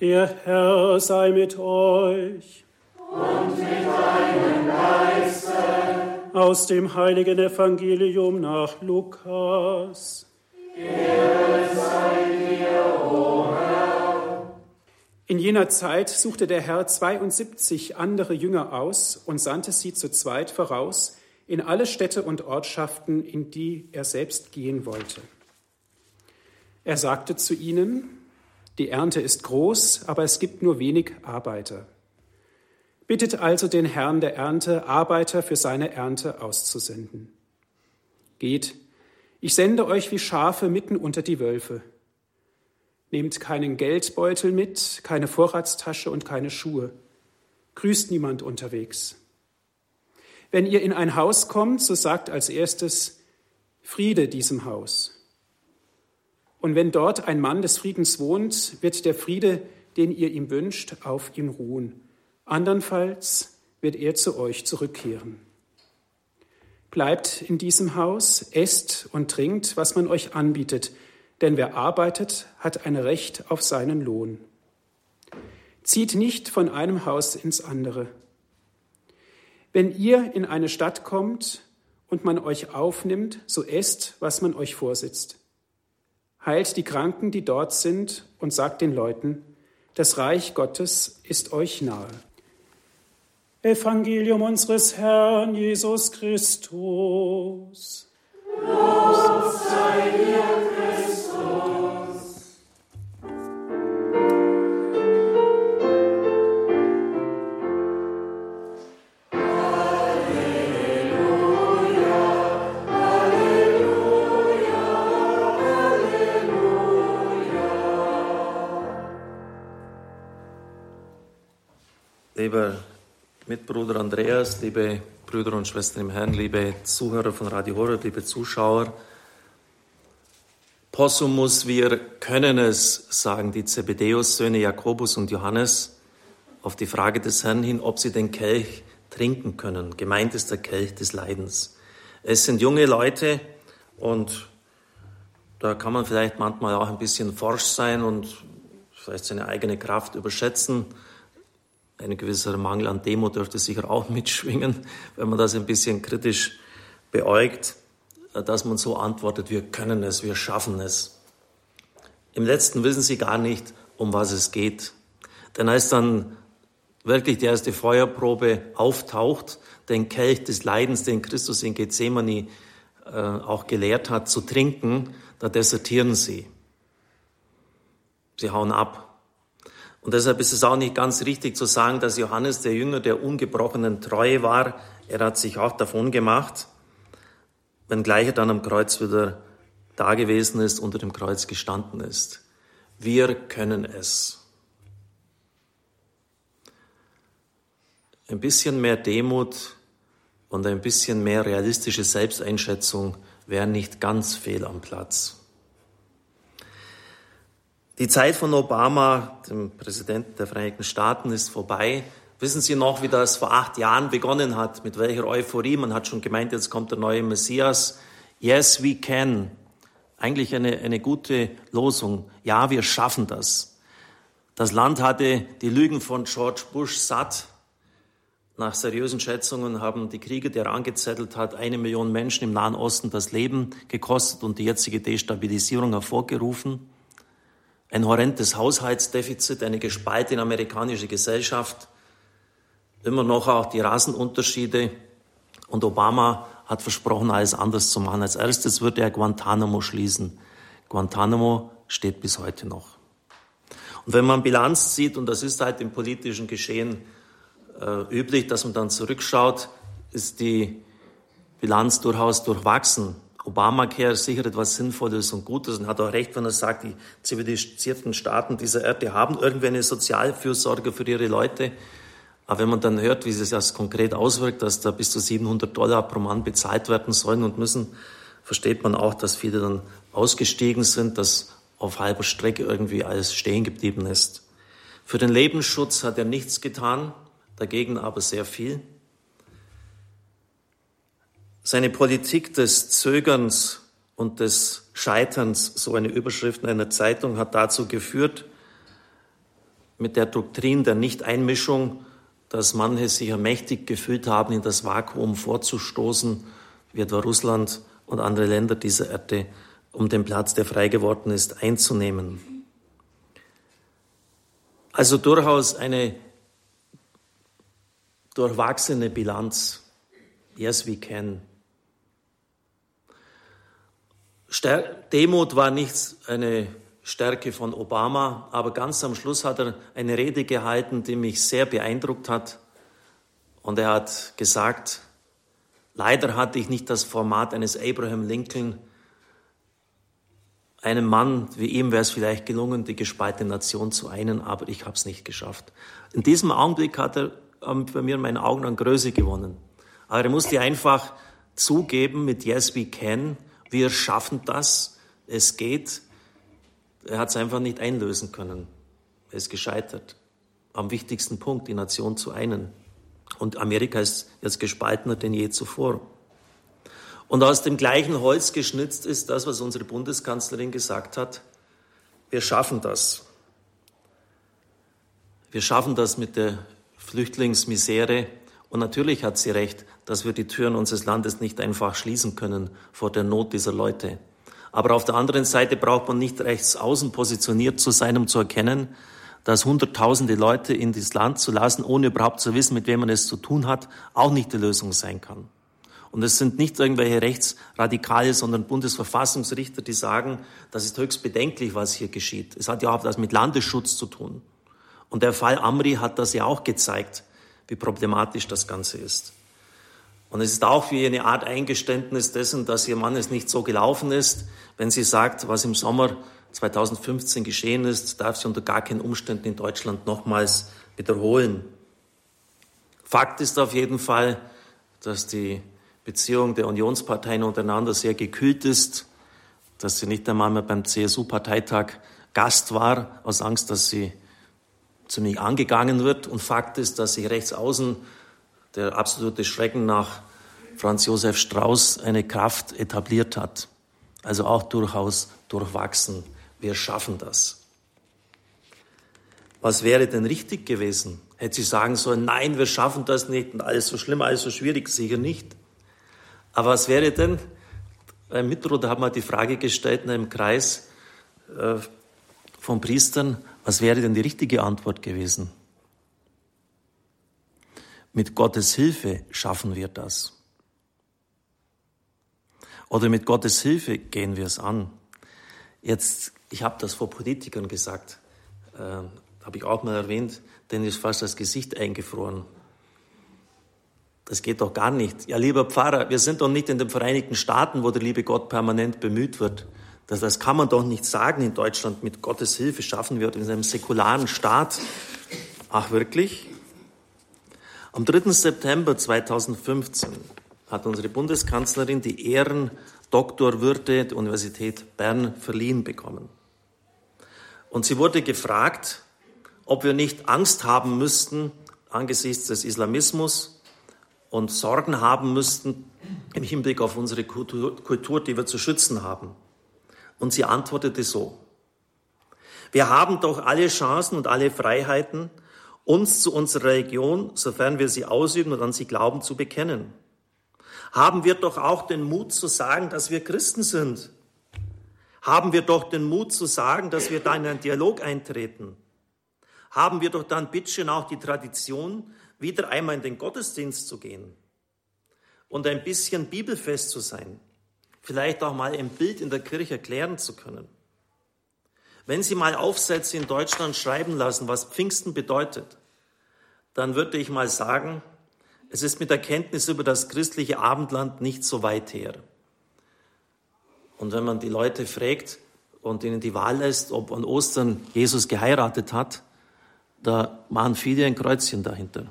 Der Herr sei mit euch. Und mit deinem Geiste. Aus dem heiligen Evangelium nach Lukas. Ehre sei dir, o Herr. In jener Zeit suchte der Herr 72 andere Jünger aus und sandte sie zu zweit voraus in alle Städte und Ortschaften, in die er selbst gehen wollte. Er sagte zu ihnen, die Ernte ist groß, aber es gibt nur wenig Arbeiter. Bittet also den Herrn der Ernte, Arbeiter für seine Ernte auszusenden. Geht, ich sende euch wie Schafe mitten unter die Wölfe. Nehmt keinen Geldbeutel mit, keine Vorratstasche und keine Schuhe. Grüßt niemand unterwegs. Wenn ihr in ein Haus kommt, so sagt als erstes Friede diesem Haus. Und wenn dort ein Mann des Friedens wohnt, wird der Friede, den ihr ihm wünscht, auf ihm ruhen. Andernfalls wird er zu euch zurückkehren. Bleibt in diesem Haus, esst und trinkt, was man euch anbietet, denn wer arbeitet, hat ein Recht auf seinen Lohn. Zieht nicht von einem Haus ins andere. Wenn ihr in eine Stadt kommt und man euch aufnimmt, so esst, was man euch vorsitzt heilt die Kranken, die dort sind, und sagt den Leuten, das Reich Gottes ist euch nahe. Evangelium unseres Herrn Jesus Christus. Lob Lieber Mitbruder Andreas, liebe Brüder und Schwestern im Herrn, liebe Zuhörer von Radio Horror, liebe Zuschauer, Possumus, wir können es, sagen die Zebedeus-Söhne Jakobus und Johannes auf die Frage des Herrn hin, ob sie den Kelch trinken können. Gemeint ist der Kelch des Leidens. Es sind junge Leute und da kann man vielleicht manchmal auch ein bisschen forsch sein und vielleicht seine eigene Kraft überschätzen ein gewisser Mangel an Demo dürfte sicher auch mitschwingen, wenn man das ein bisschen kritisch beäugt, dass man so antwortet, wir können es, wir schaffen es. Im letzten wissen sie gar nicht, um was es geht. Denn als dann wirklich die erste Feuerprobe auftaucht, den Kelch des Leidens, den Christus in Gethsemane äh, auch gelehrt hat, zu trinken, da desertieren sie. Sie hauen ab. Und deshalb ist es auch nicht ganz richtig zu sagen, dass Johannes der Jünger der ungebrochenen Treue war. Er hat sich auch davon gemacht, wenngleich er dann am Kreuz wieder da gewesen ist, unter dem Kreuz gestanden ist. Wir können es. Ein bisschen mehr Demut und ein bisschen mehr realistische Selbsteinschätzung wären nicht ganz fehl am Platz. Die Zeit von Obama, dem Präsidenten der Vereinigten Staaten, ist vorbei. Wissen Sie noch, wie das vor acht Jahren begonnen hat? Mit welcher Euphorie? Man hat schon gemeint, jetzt kommt der neue Messias. Yes, we can. Eigentlich eine, eine gute Losung. Ja, wir schaffen das. Das Land hatte die Lügen von George Bush satt. Nach seriösen Schätzungen haben die Kriege, die er angezettelt hat, eine Million Menschen im Nahen Osten das Leben gekostet und die jetzige Destabilisierung hervorgerufen ein horrendes Haushaltsdefizit, eine gespaltene amerikanische Gesellschaft, immer noch auch die Rassenunterschiede. Und Obama hat versprochen, alles anders zu machen. Als erstes wird er Guantanamo schließen. Guantanamo steht bis heute noch. Und wenn man Bilanz zieht, und das ist halt im politischen Geschehen äh, üblich, dass man dann zurückschaut, ist die Bilanz durchaus durchwachsen. Obamacare ist sicher etwas Sinnvolles und Gutes und hat auch recht, wenn er sagt, die zivilisierten Staaten dieser Erde haben irgendwie eine Sozialfürsorge für ihre Leute. Aber wenn man dann hört, wie sich das konkret auswirkt, dass da bis zu 700 Dollar pro Mann bezahlt werden sollen und müssen, versteht man auch, dass viele dann ausgestiegen sind, dass auf halber Strecke irgendwie alles stehen geblieben ist. Für den Lebensschutz hat er nichts getan, dagegen aber sehr viel. Seine Politik des Zögerns und des Scheiterns, so eine Überschrift in einer Zeitung, hat dazu geführt, mit der Doktrin der Nichteinmischung, dass manche sich mächtig gefühlt haben, in das Vakuum vorzustoßen, wie etwa Russland und andere Länder dieser Erde, um den Platz, der frei geworden ist, einzunehmen. Also durchaus eine durchwachsene Bilanz. Yes, we can. Demut war nicht eine Stärke von Obama, aber ganz am Schluss hat er eine Rede gehalten, die mich sehr beeindruckt hat. Und er hat gesagt, leider hatte ich nicht das Format eines Abraham Lincoln. Einem Mann wie ihm wäre es vielleicht gelungen, die gespaltene Nation zu einen, aber ich habe es nicht geschafft. In diesem Augenblick hat er bei mir in meinen Augen an Größe gewonnen. Aber er musste einfach zugeben mit Yes, we can, wir schaffen das, es geht. Er hat es einfach nicht einlösen können. Er ist gescheitert. Am wichtigsten Punkt, die Nation zu einen. Und Amerika ist jetzt gespaltener denn je zuvor. Und aus dem gleichen Holz geschnitzt ist das, was unsere Bundeskanzlerin gesagt hat. Wir schaffen das. Wir schaffen das mit der Flüchtlingsmisere. Und natürlich hat sie recht, dass wir die Türen unseres Landes nicht einfach schließen können vor der Not dieser Leute. Aber auf der anderen Seite braucht man nicht rechts außen positioniert zu sein, um zu erkennen, dass hunderttausende Leute in das Land zu lassen, ohne überhaupt zu wissen, mit wem man es zu tun hat, auch nicht die Lösung sein kann. Und es sind nicht irgendwelche Rechtsradikale, sondern Bundesverfassungsrichter, die sagen, das ist höchst bedenklich, was hier geschieht. Es hat ja auch was mit Landesschutz zu tun. Und der Fall Amri hat das ja auch gezeigt, wie problematisch das Ganze ist. Und es ist auch wie eine Art Eingeständnis dessen, dass ihr Mann es nicht so gelaufen ist. Wenn sie sagt, was im Sommer 2015 geschehen ist, darf sie unter gar keinen Umständen in Deutschland nochmals wiederholen. Fakt ist auf jeden Fall, dass die Beziehung der Unionsparteien untereinander sehr gekühlt ist, dass sie nicht einmal mehr beim CSU-Parteitag Gast war, aus Angst, dass sie ziemlich angegangen wird. Und Fakt ist, dass sich rechts außen der absolute Schrecken nach Franz Josef Strauß eine Kraft etabliert hat. Also auch durchaus durchwachsen. Wir schaffen das. Was wäre denn richtig gewesen? Hätte sie sagen sollen, nein, wir schaffen das nicht und alles so schlimm, alles so schwierig, sicher nicht. Aber was wäre denn, beim Mitbruder haben wir die Frage gestellt in einem Kreis äh, von Priestern, was wäre denn die richtige Antwort gewesen? Mit Gottes Hilfe schaffen wir das. Oder mit Gottes Hilfe gehen wir es an. Jetzt, ich habe das vor Politikern gesagt, äh, habe ich auch mal erwähnt, denen ist fast das Gesicht eingefroren. Das geht doch gar nicht. Ja, lieber Pfarrer, wir sind doch nicht in den Vereinigten Staaten, wo der liebe Gott permanent bemüht wird. Das, das kann man doch nicht sagen in Deutschland. Mit Gottes Hilfe schaffen wir in einem säkularen Staat. Ach, wirklich? Am 3. September 2015 hat unsere Bundeskanzlerin die Ehrendoktorwürde der Universität Bern verliehen bekommen. Und sie wurde gefragt, ob wir nicht Angst haben müssten angesichts des Islamismus und Sorgen haben müssten im Hinblick auf unsere Kultur, Kultur die wir zu schützen haben. Und sie antwortete so, wir haben doch alle Chancen und alle Freiheiten, uns zu unserer Religion, sofern wir sie ausüben und an sie glauben, zu bekennen. Haben wir doch auch den Mut zu sagen, dass wir Christen sind. Haben wir doch den Mut zu sagen, dass wir da in einen Dialog eintreten. Haben wir doch dann bitteschön auch die Tradition, wieder einmal in den Gottesdienst zu gehen und ein bisschen bibelfest zu sein vielleicht auch mal ein Bild in der Kirche erklären zu können. Wenn Sie mal Aufsätze in Deutschland schreiben lassen, was Pfingsten bedeutet, dann würde ich mal sagen, es ist mit der Kenntnis über das christliche Abendland nicht so weit her. Und wenn man die Leute fragt und ihnen die Wahl lässt, ob an Ostern Jesus geheiratet hat, da machen viele ein Kreuzchen dahinter.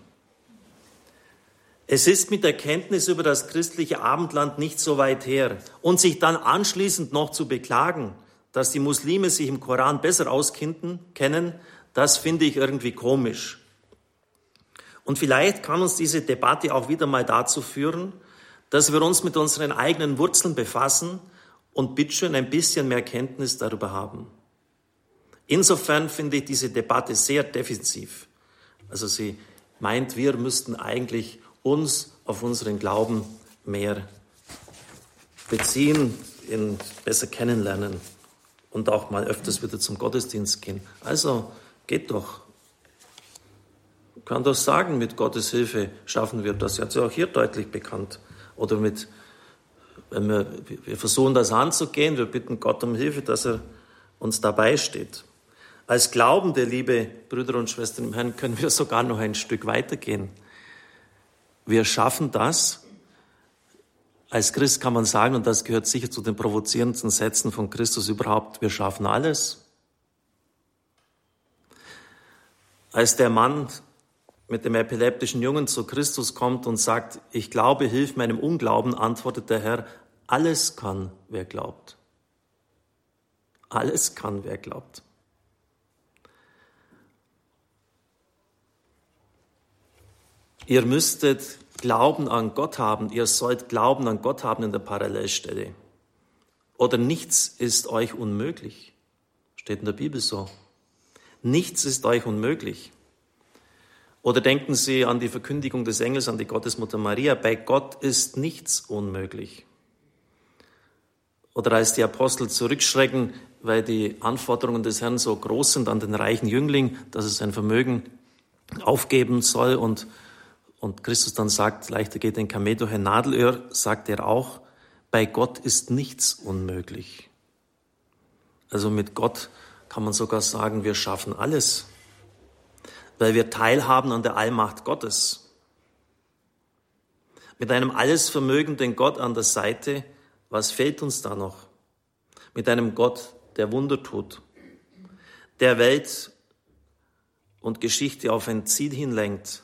Es ist mit der Kenntnis über das christliche Abendland nicht so weit her. Und sich dann anschließend noch zu beklagen, dass die Muslime sich im Koran besser auskennen, kennen, das finde ich irgendwie komisch. Und vielleicht kann uns diese Debatte auch wieder mal dazu führen, dass wir uns mit unseren eigenen Wurzeln befassen und bitteschön ein bisschen mehr Kenntnis darüber haben. Insofern finde ich diese Debatte sehr defensiv. Also sie meint, wir müssten eigentlich uns auf unseren Glauben mehr beziehen, ihn besser kennenlernen und auch mal öfters wieder zum Gottesdienst gehen. Also geht doch. Man kann doch sagen, mit Gottes Hilfe schaffen wir das. Er hat ja auch hier deutlich bekannt. Oder mit, wenn wir, wir versuchen das anzugehen, wir bitten Gott um Hilfe, dass er uns dabei steht. Als Glaubende, liebe Brüder und Schwestern im Herrn, können wir sogar noch ein Stück weitergehen. Wir schaffen das. Als Christ kann man sagen, und das gehört sicher zu den provozierendsten Sätzen von Christus überhaupt, wir schaffen alles. Als der Mann mit dem epileptischen Jungen zu Christus kommt und sagt, ich glaube, hilf meinem Unglauben, antwortet der Herr, alles kann, wer glaubt. Alles kann, wer glaubt. Ihr müsstet Glauben an Gott haben, ihr sollt Glauben an Gott haben in der Parallelstelle. Oder nichts ist euch unmöglich. Steht in der Bibel so. Nichts ist euch unmöglich. Oder denken Sie an die Verkündigung des Engels an die Gottesmutter Maria. Bei Gott ist nichts unmöglich. Oder als die Apostel zurückschrecken, weil die Anforderungen des Herrn so groß sind an den reichen Jüngling, dass er sein Vermögen aufgeben soll und und Christus dann sagt, leichter geht ein Kamel durch ein Nadelöhr, sagt er auch, bei Gott ist nichts unmöglich. Also mit Gott kann man sogar sagen, wir schaffen alles, weil wir teilhaben an der Allmacht Gottes. Mit einem allesvermögenden Gott an der Seite, was fehlt uns da noch? Mit einem Gott, der Wunder tut, der Welt und Geschichte auf ein Ziel hinlenkt,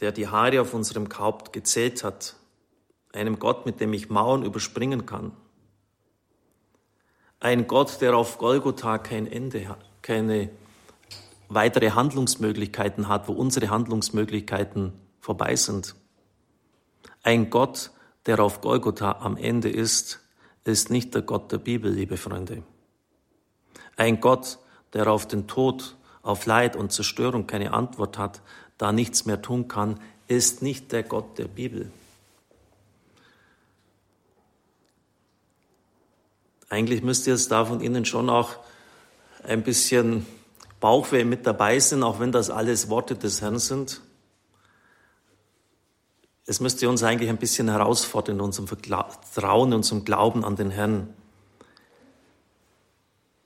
der die Haare auf unserem Haupt gezählt hat, einem Gott, mit dem ich Mauern überspringen kann. Ein Gott, der auf Golgotha kein Ende hat, keine weitere Handlungsmöglichkeiten hat, wo unsere Handlungsmöglichkeiten vorbei sind. Ein Gott, der auf Golgotha am Ende ist, ist nicht der Gott der Bibel, liebe Freunde. Ein Gott, der auf den Tod, auf Leid und Zerstörung keine Antwort hat, da nichts mehr tun kann, ist nicht der Gott der Bibel. Eigentlich müsste jetzt da von Ihnen schon auch ein bisschen Bauchweh mit dabei sein, auch wenn das alles Worte des Herrn sind. Es müsste uns eigentlich ein bisschen herausfordern in unserem Vertrauen, unserem Glauben an den Herrn.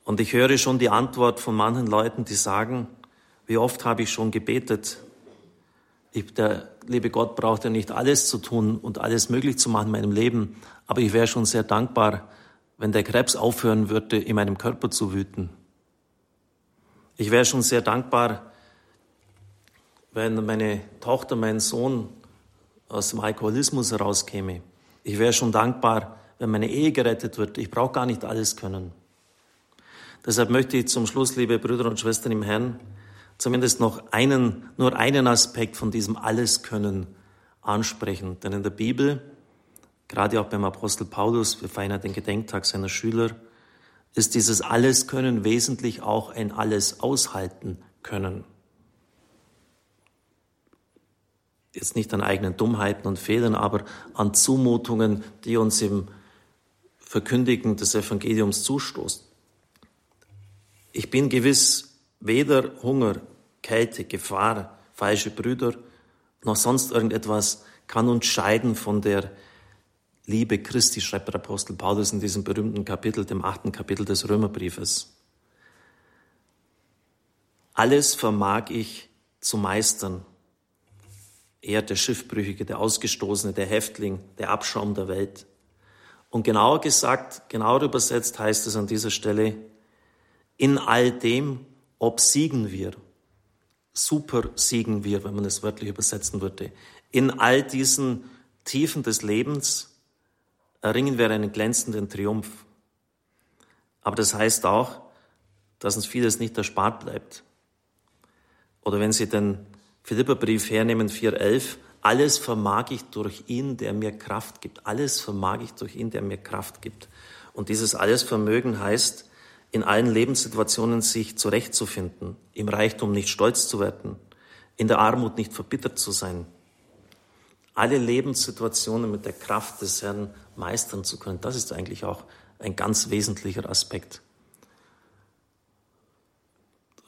Und ich höre schon die Antwort von manchen Leuten, die sagen, wie oft habe ich schon gebetet, ich, der liebe Gott braucht ja nicht alles zu tun und alles möglich zu machen in meinem Leben, aber ich wäre schon sehr dankbar, wenn der Krebs aufhören würde, in meinem Körper zu wüten. Ich wäre schon sehr dankbar, wenn meine Tochter, mein Sohn aus dem Alkoholismus herauskäme. Ich wäre schon dankbar, wenn meine Ehe gerettet wird. Ich brauche gar nicht alles können. Deshalb möchte ich zum Schluss, liebe Brüder und Schwestern im Herrn, zumindest noch einen, nur einen Aspekt von diesem Alleskönnen ansprechen. Denn in der Bibel, gerade auch beim Apostel Paulus, wir feiern den Gedenktag seiner Schüler, ist dieses Alleskönnen wesentlich auch ein Alles aushalten können. Jetzt nicht an eigenen Dummheiten und Fehlern, aber an Zumutungen, die uns im Verkündigen des Evangeliums zustoßen. Ich bin gewiss weder Hunger Kälte, Gefahr, falsche Brüder, noch sonst irgendetwas kann uns scheiden von der Liebe Christi, schreibt der Apostel Paulus in diesem berühmten Kapitel, dem achten Kapitel des Römerbriefes. Alles vermag ich zu meistern. Er, der Schiffbrüchige, der Ausgestoßene, der Häftling, der Abschaum der Welt. Und genauer gesagt, genauer übersetzt heißt es an dieser Stelle, in all dem obsiegen wir super siegen wir, wenn man es wörtlich übersetzen würde. In all diesen Tiefen des Lebens erringen wir einen glänzenden Triumph. Aber das heißt auch, dass uns vieles nicht erspart bleibt. Oder wenn Sie den Philipperbrief hernehmen, 4.11, alles vermag ich durch ihn, der mir Kraft gibt. Alles vermag ich durch ihn, der mir Kraft gibt. Und dieses Allesvermögen heißt, in allen Lebenssituationen sich zurechtzufinden, im Reichtum nicht stolz zu werden, in der Armut nicht verbittert zu sein, alle Lebenssituationen mit der Kraft des Herrn meistern zu können. Das ist eigentlich auch ein ganz wesentlicher Aspekt.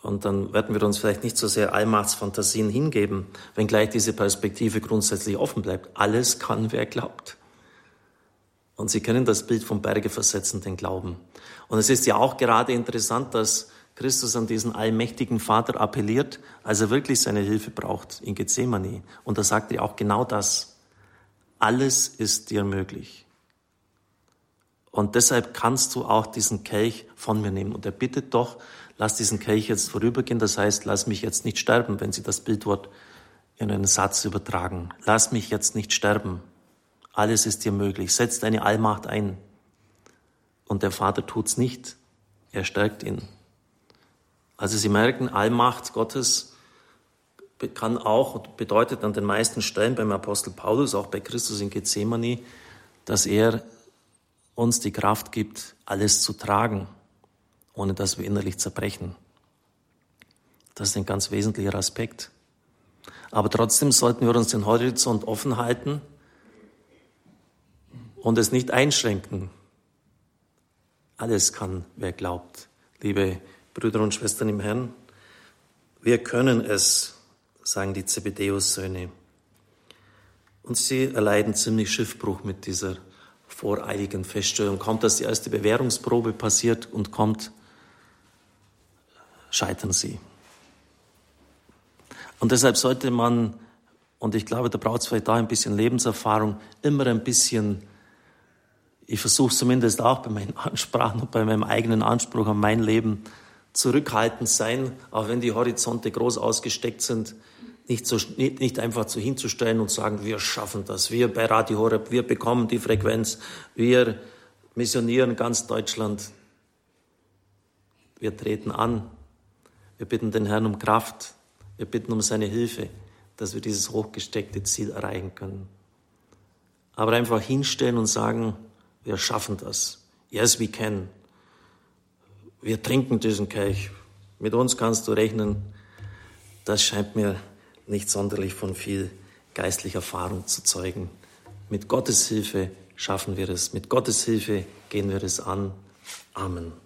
Und dann werden wir uns vielleicht nicht so sehr Allmachtsfantasien hingeben, wenngleich diese Perspektive grundsätzlich offen bleibt. Alles kann, wer glaubt. Und Sie können das Bild vom Berge versetzen, den Glauben. Und es ist ja auch gerade interessant, dass Christus an diesen allmächtigen Vater appelliert, als er wirklich seine Hilfe braucht in Gethsemane. Und da sagt er auch genau das. Alles ist dir möglich. Und deshalb kannst du auch diesen Kelch von mir nehmen. Und er bittet doch, lass diesen Kelch jetzt vorübergehen. Das heißt, lass mich jetzt nicht sterben, wenn Sie das Bildwort in einen Satz übertragen. Lass mich jetzt nicht sterben. Alles ist dir möglich. Setz deine Allmacht ein. Und der Vater tut's nicht. Er stärkt ihn. Also Sie merken, Allmacht Gottes kann auch und bedeutet an den meisten Stellen beim Apostel Paulus, auch bei Christus in Gethsemane, dass er uns die Kraft gibt, alles zu tragen, ohne dass wir innerlich zerbrechen. Das ist ein ganz wesentlicher Aspekt. Aber trotzdem sollten wir uns den Horizont offen halten und es nicht einschränken. Alles kann, wer glaubt. Liebe Brüder und Schwestern im Herrn, wir können es, sagen die Zebedeus-Söhne. Und sie erleiden ziemlich Schiffbruch mit dieser voreiligen Feststellung. Kommt, dass die erste Bewährungsprobe passiert und kommt, scheitern sie. Und deshalb sollte man, und ich glaube, da braucht es vielleicht da ein bisschen Lebenserfahrung, immer ein bisschen, ich versuche zumindest auch bei meinen Ansprachen und bei meinem eigenen Anspruch an mein Leben, zurückhaltend sein, auch wenn die Horizonte groß ausgesteckt sind, nicht, so, nicht, nicht einfach so hinzustellen und sagen, wir schaffen das, wir bei Radio Horeb, wir bekommen die Frequenz, wir missionieren ganz Deutschland. Wir treten an, wir bitten den Herrn um Kraft, wir bitten um seine Hilfe, dass wir dieses hochgesteckte Ziel erreichen können. Aber einfach hinstellen und sagen, wir schaffen das. Yes, we can. Wir trinken diesen Kelch. Mit uns kannst du rechnen. Das scheint mir nicht sonderlich von viel geistlicher Erfahrung zu zeugen. Mit Gottes Hilfe schaffen wir es. Mit Gottes Hilfe gehen wir es an. Amen.